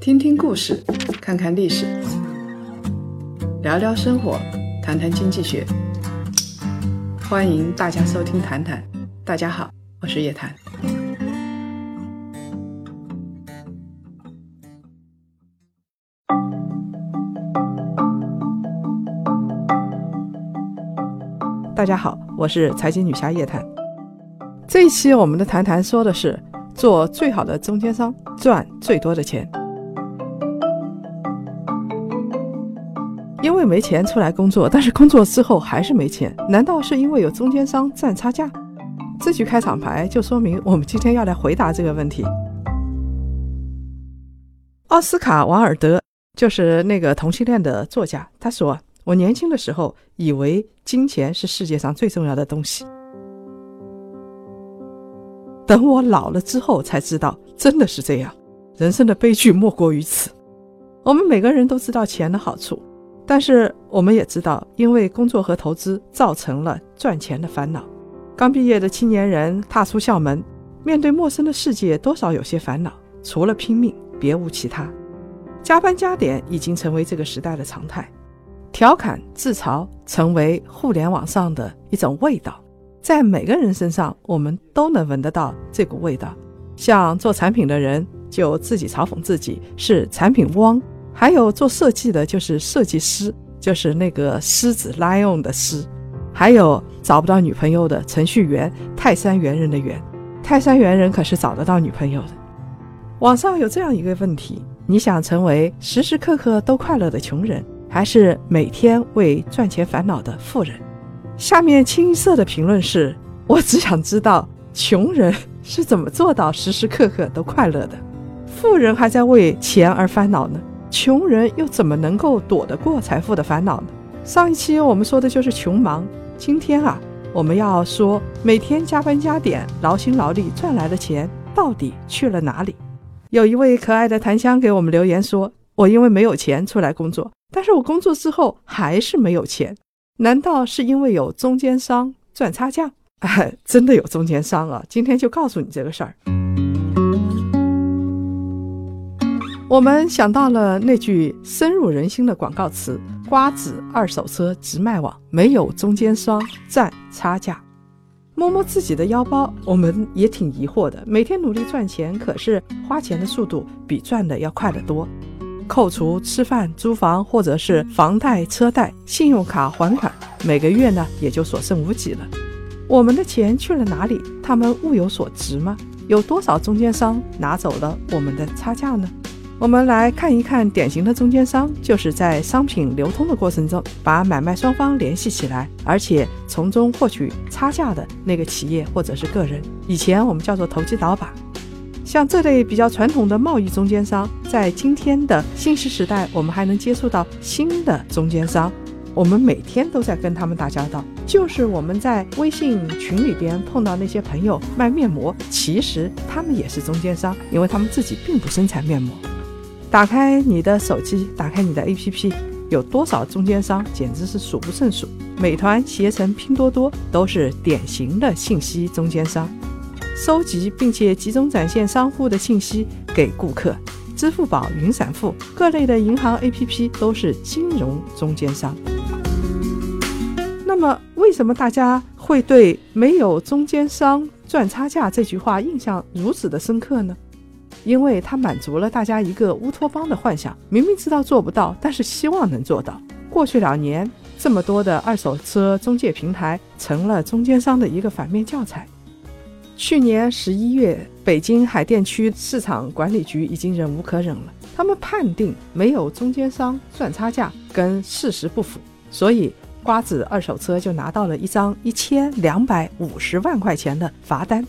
听听故事，看看历史，聊聊生活，谈谈经济学。欢迎大家收听《谈谈》，大家好，我是叶檀。大家好，我是财经女侠叶檀。这一期我们的谈谈说的是做最好的中间商，赚最多的钱。因为没钱出来工作，但是工作之后还是没钱，难道是因为有中间商赚差价？这句开场白就说明我们今天要来回答这个问题。奥斯卡·瓦尔德就是那个同性恋的作家，他说。我年轻的时候以为金钱是世界上最重要的东西，等我老了之后才知道真的是这样。人生的悲剧莫过于此。我们每个人都知道钱的好处，但是我们也知道，因为工作和投资造成了赚钱的烦恼。刚毕业的青年人踏出校门，面对陌生的世界，多少有些烦恼，除了拼命，别无其他。加班加点已经成为这个时代的常态。调侃自嘲成为互联网上的一种味道，在每个人身上，我们都能闻得到这股味道。像做产品的人就自己嘲讽自己是产品汪，还有做设计的就是设计师，就是那个狮子 lion 的狮，还有找不到女朋友的程序员泰山猿人的猿，泰山猿人可是找得到女朋友的。网上有这样一个问题：你想成为时时刻刻都快乐的穷人？还是每天为赚钱烦恼的富人。下面清一色的评论是：我只想知道穷人是怎么做到时时刻刻都快乐的，富人还在为钱而烦恼呢？穷人又怎么能够躲得过财富的烦恼呢？上一期我们说的就是穷忙，今天啊，我们要说每天加班加点、劳心劳力赚来的钱到底去了哪里？有一位可爱的檀香给我们留言说：“我因为没有钱出来工作。”但是我工作之后还是没有钱，难道是因为有中间商赚差价？哎，真的有中间商啊！今天就告诉你这个事儿。我们想到了那句深入人心的广告词：“瓜子二手车直卖网，没有中间商赚差价。”摸摸自己的腰包，我们也挺疑惑的。每天努力赚钱，可是花钱的速度比赚的要快得多。扣除吃饭、租房或者是房贷、车贷、信用卡还款，每个月呢也就所剩无几了。我们的钱去了哪里？他们物有所值吗？有多少中间商拿走了我们的差价呢？我们来看一看典型的中间商，就是在商品流通的过程中，把买卖双方联系起来，而且从中获取差价的那个企业或者是个人。以前我们叫做投机倒把。像这类比较传统的贸易中间商，在今天的信息时代，我们还能接触到新的中间商。我们每天都在跟他们打交道，就是我们在微信群里边碰到那些朋友卖面膜，其实他们也是中间商，因为他们自己并不生产面膜。打开你的手机，打开你的 APP，有多少中间商，简直是数不胜数。美团、携程、拼多多都是典型的信息中间商。收集并且集中展现商户的信息给顾客，支付宝、云闪付各类的银行 APP 都是金融中间商。那么，为什么大家会对“没有中间商赚差价”这句话印象如此的深刻呢？因为它满足了大家一个乌托邦的幻想，明明知道做不到，但是希望能做到。过去两年，这么多的二手车中介平台成了中间商的一个反面教材。去年十一月，北京海淀区市场管理局已经忍无可忍了。他们判定没有中间商赚差价跟事实不符，所以瓜子二手车就拿到了一张一千两百五十万块钱的罚单。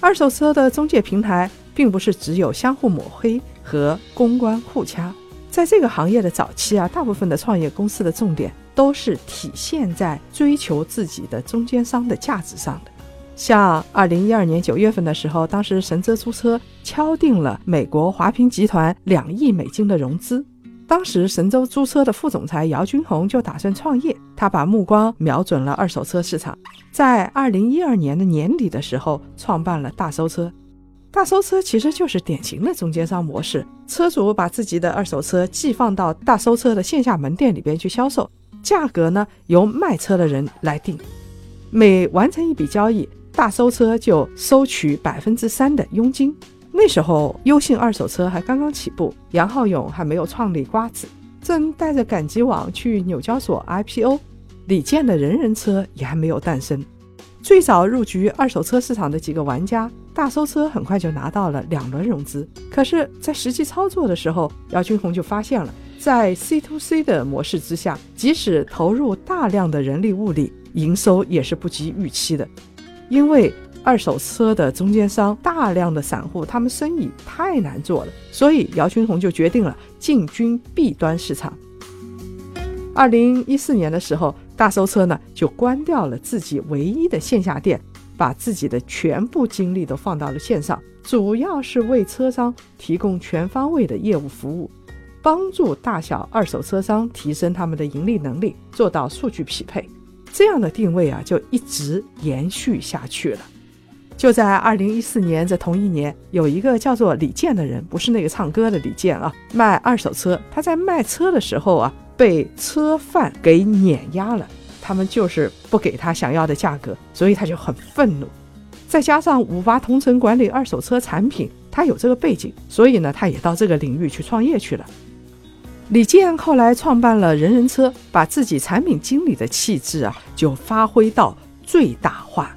二手车的中介平台并不是只有相互抹黑和公关互掐，在这个行业的早期啊，大部分的创业公司的重点都是体现在追求自己的中间商的价值上的。像二零一二年九月份的时候，当时神州租车敲定了美国华平集团两亿美金的融资。当时神州租车的副总裁姚军红就打算创业，他把目光瞄准了二手车市场，在二零一二年的年底的时候创办了大收车。大收车其实就是典型的中间商模式，车主把自己的二手车寄放到大收车的线下门店里边去销售，价格呢由卖车的人来定，每完成一笔交易，大搜车就收取百分之三的佣金。那时候优信二手车还刚刚起步，杨浩勇还没有创立瓜子，正带着赶集网去纽交所 IPO，李健的人人车也还没有诞生。最早入局二手车市场的几个玩家，大搜车很快就拿到了两轮融资。可是，在实际操作的时候，姚军红就发现了，在 C to C 的模式之下，即使投入大量的人力物力，营收也是不及预期的。因为二手车的中间商大量的散户，他们生意太难做了，所以姚军红就决定了进军 B 端市场。二零一四年的时候。大搜车呢，就关掉了自己唯一的线下店，把自己的全部精力都放到了线上，主要是为车商提供全方位的业务服务，帮助大小二手车商提升他们的盈利能力，做到数据匹配。这样的定位啊，就一直延续下去了。就在二零一四年这同一年，有一个叫做李健的人，不是那个唱歌的李健啊，卖二手车。他在卖车的时候啊。被车贩给碾压了，他们就是不给他想要的价格，所以他就很愤怒。再加上五八同城管理二手车产品，他有这个背景，所以呢，他也到这个领域去创业去了。李健后来创办了人人车，把自己产品经理的气质啊，就发挥到最大化。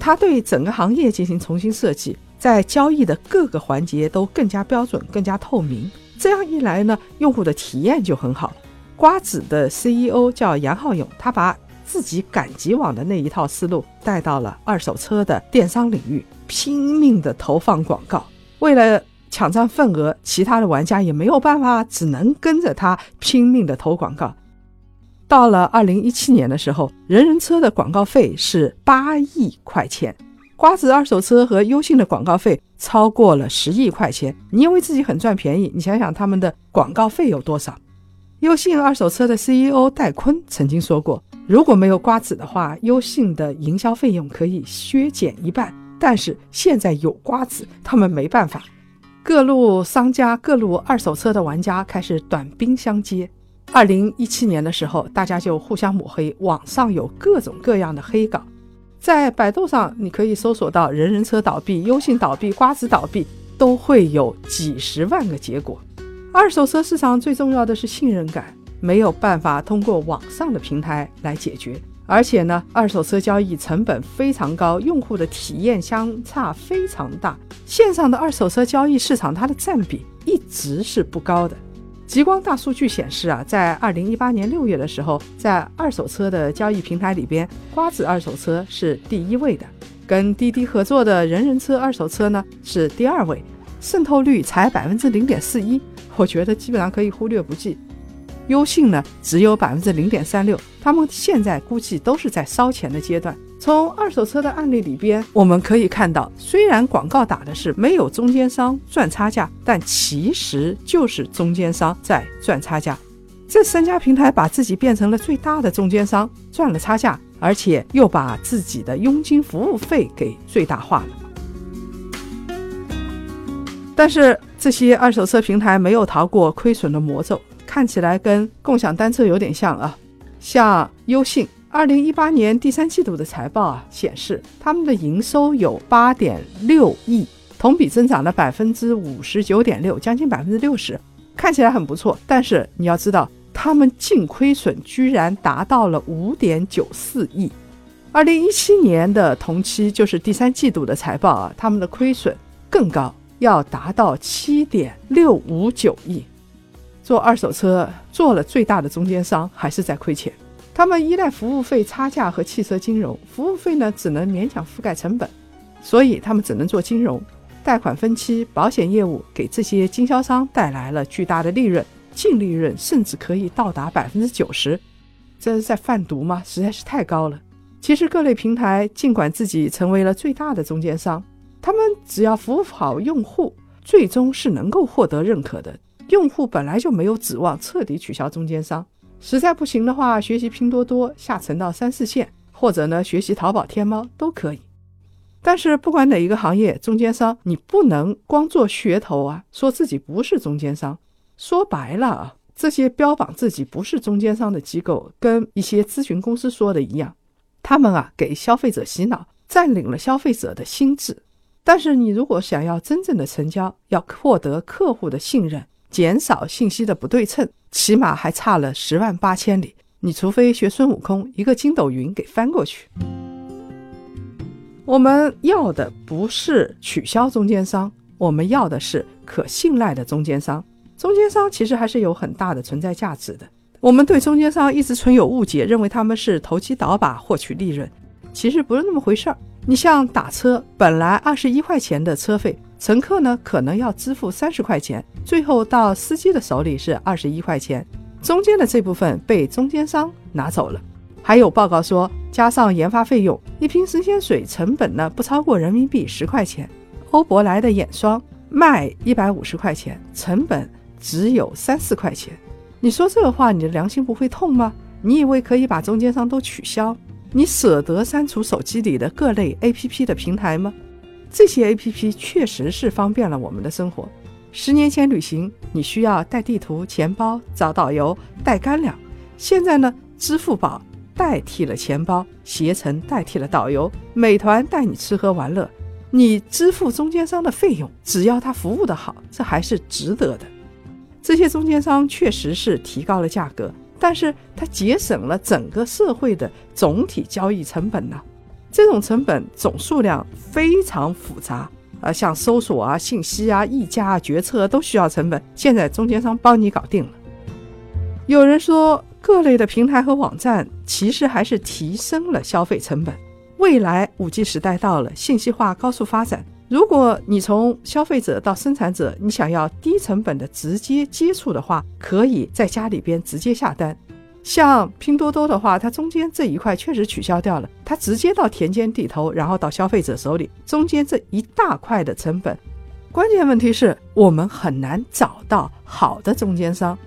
他对整个行业进行重新设计，在交易的各个环节都更加标准、更加透明。这样一来呢，用户的体验就很好。瓜子的 CEO 叫杨浩勇，他把自己赶集网的那一套思路带到了二手车的电商领域，拼命的投放广告。为了抢占份额，其他的玩家也没有办法，只能跟着他拼命的投广告。到了二零一七年的时候，人人车的广告费是八亿块钱。瓜子二手车和优信的广告费超过了十亿块钱，你以为自己很赚便宜？你想想他们的广告费有多少？优信二手车的 CEO 戴坤曾经说过，如果没有瓜子的话，优信的营销费用可以削减一半。但是现在有瓜子，他们没办法。各路商家、各路二手车的玩家开始短兵相接。二零一七年的时候，大家就互相抹黑，网上有各种各样的黑稿。在百度上，你可以搜索到人人车倒闭、优信倒闭、瓜子倒闭，都会有几十万个结果。二手车市场最重要的是信任感，没有办法通过网上的平台来解决。而且呢，二手车交易成本非常高，用户的体验相差非常大。线上的二手车交易市场，它的占比一直是不高的。极光大数据显示啊，在二零一八年六月的时候，在二手车的交易平台里边，瓜子二手车是第一位的，跟滴滴合作的人人车二手车呢是第二位，渗透率才百分之零点四一，我觉得基本上可以忽略不计。优信呢只有百分之零点三六，他们现在估计都是在烧钱的阶段。从二手车的案例里边，我们可以看到，虽然广告打的是没有中间商赚差价，但其实就是中间商在赚差价。这三家平台把自己变成了最大的中间商，赚了差价，而且又把自己的佣金服务费给最大化了。但是这些二手车平台没有逃过亏损的魔咒，看起来跟共享单车有点像啊，像优信。二零一八年第三季度的财报啊显示，他们的营收有八点六亿，同比增长了百分之五十九点六，将近百分之六十，看起来很不错。但是你要知道，他们净亏损居然达到了五点九四亿。二零一七年的同期就是第三季度的财报啊，他们的亏损更高，要达到七点六五九亿。做二手车做了最大的中间商，还是在亏钱。他们依赖服务费差价和汽车金融，服务费呢只能勉强覆盖成本，所以他们只能做金融、贷款分期、保险业务，给这些经销商带来了巨大的利润，净利润甚至可以到达百分之九十，这是在贩毒吗？实在是太高了。其实各类平台尽管自己成为了最大的中间商，他们只要服务好用户，最终是能够获得认可的。用户本来就没有指望彻底取消中间商。实在不行的话，学习拼多多下沉到三四线，或者呢学习淘宝、天猫都可以。但是不管哪一个行业，中间商你不能光做噱头啊，说自己不是中间商。说白了啊，这些标榜自己不是中间商的机构，跟一些咨询公司说的一样，他们啊给消费者洗脑，占领了消费者的心智。但是你如果想要真正的成交，要获得客户的信任，减少信息的不对称，起码还差了十万八千里。你除非学孙悟空，一个筋斗云给翻过去。我们要的不是取消中间商，我们要的是可信赖的中间商。中间商其实还是有很大的存在价值的。我们对中间商一直存有误解，认为他们是投机倒把获取利润，其实不是那么回事儿。你像打车，本来二十一块钱的车费，乘客呢可能要支付三十块钱，最后到司机的手里是二十一块钱，中间的这部分被中间商拿走了。还有报告说，加上研发费用，一瓶神仙水成本呢不超过人民币十块钱。欧珀莱的眼霜卖一百五十块钱，成本只有三四块钱。你说这话，你的良心不会痛吗？你以为可以把中间商都取消？你舍得删除手机里的各类 APP 的平台吗？这些 APP 确实是方便了我们的生活。十年前旅行，你需要带地图、钱包、找导游、带干粮。现在呢，支付宝代替了钱包，携程代替了导游，美团带你吃喝玩乐。你支付中间商的费用，只要他服务的好，这还是值得的。这些中间商确实是提高了价格。但是它节省了整个社会的总体交易成本呢？这种成本总数量非常复杂啊，像搜索啊、信息啊、议价啊、决策都需要成本。现在中间商帮你搞定了。有人说，各类的平台和网站其实还是提升了消费成本。未来五 G 时代到了，信息化高速发展。如果你从消费者到生产者，你想要低成本的直接接触的话，可以在家里边直接下单。像拼多多的话，它中间这一块确实取消掉了，它直接到田间地头，然后到消费者手里，中间这一大块的成本。关键问题是我们很难找到好的中间商。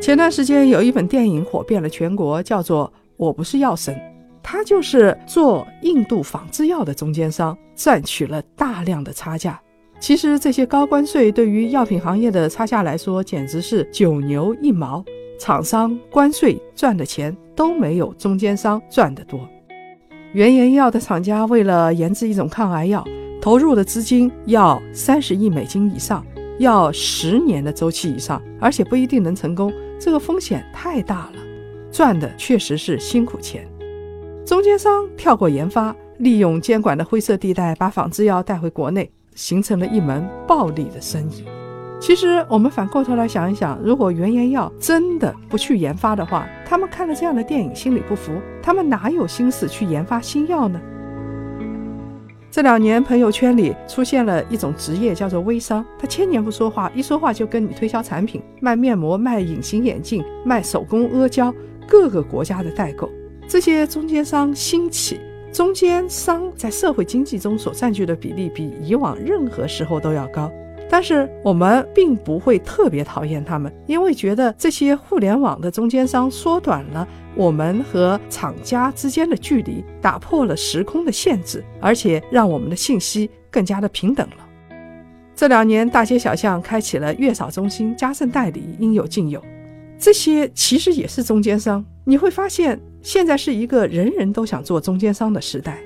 前段时间有一本电影火遍了全国，叫做《我不是药神》，他就是做印度仿制药的中间商，赚取了大量的差价。其实这些高关税对于药品行业的差价来说，简直是九牛一毛。厂商关税赚的钱都没有中间商赚得多。原研药的厂家为了研制一种抗癌药，投入的资金要三十亿美金以上，要十年的周期以上，而且不一定能成功。这个风险太大了，赚的确实是辛苦钱。中间商跳过研发，利用监管的灰色地带，把仿制药带回国内，形成了一门暴利的生意。其实我们反过头来想一想，如果原研药真的不去研发的话，他们看了这样的电影心里不服，他们哪有心思去研发新药呢？这两年，朋友圈里出现了一种职业，叫做微商。他千年不说话，一说话就跟你推销产品，卖面膜、卖隐形眼镜、卖手工阿胶，各个国家的代购。这些中间商兴起，中间商在社会经济中所占据的比例比以往任何时候都要高。但是我们并不会特别讨厌他们，因为觉得这些互联网的中间商缩短了我们和厂家之间的距离，打破了时空的限制，而且让我们的信息更加的平等了。这两年，大街小巷开启了月嫂中心、家政代理，应有尽有。这些其实也是中间商。你会发现，现在是一个人人都想做中间商的时代。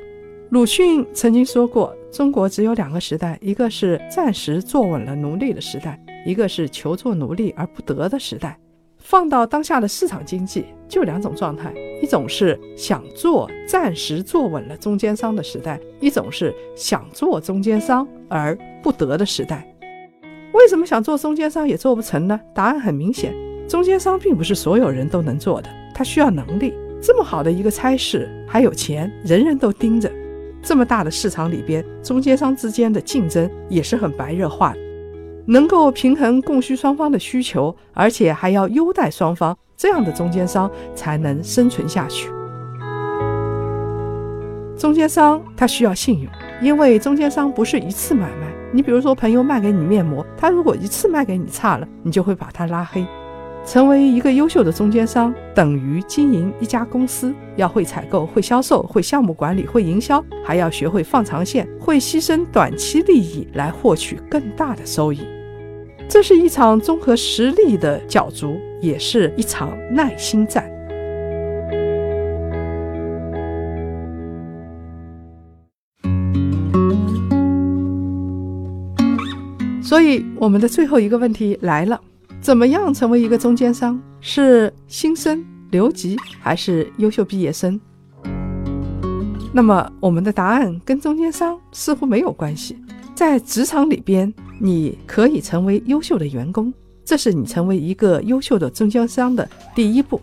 鲁迅曾经说过：“中国只有两个时代，一个是暂时坐稳了奴隶的时代，一个是求做奴隶而不得的时代。”放到当下的市场经济，就两种状态：一种是想做暂时坐稳了中间商的时代，一种是想做中间商而不得的时代。为什么想做中间商也做不成呢？答案很明显：中间商并不是所有人都能做的，他需要能力。这么好的一个差事，还有钱，人人都盯着。这么大的市场里边，中间商之间的竞争也是很白热化的。能够平衡供需双方的需求，而且还要优待双方，这样的中间商才能生存下去。中间商他需要信用，因为中间商不是一次买卖，你比如说，朋友卖给你面膜，他如果一次卖给你差了，你就会把他拉黑。成为一个优秀的中间商，等于经营一家公司，要会采购、会销售、会项目管理、会营销，还要学会放长线，会牺牲短期利益来获取更大的收益。这是一场综合实力的角逐，也是一场耐心战。所以，我们的最后一个问题来了。怎么样成为一个中间商？是新生、留级还是优秀毕业生？那么我们的答案跟中间商似乎没有关系。在职场里边，你可以成为优秀的员工，这是你成为一个优秀的中间商的第一步。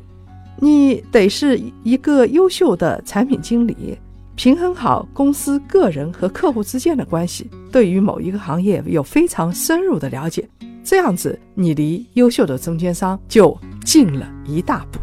你得是一个优秀的产品经理，平衡好公司、个人和客户之间的关系，对于某一个行业有非常深入的了解。这样子，你离优秀的中间商就近了一大步。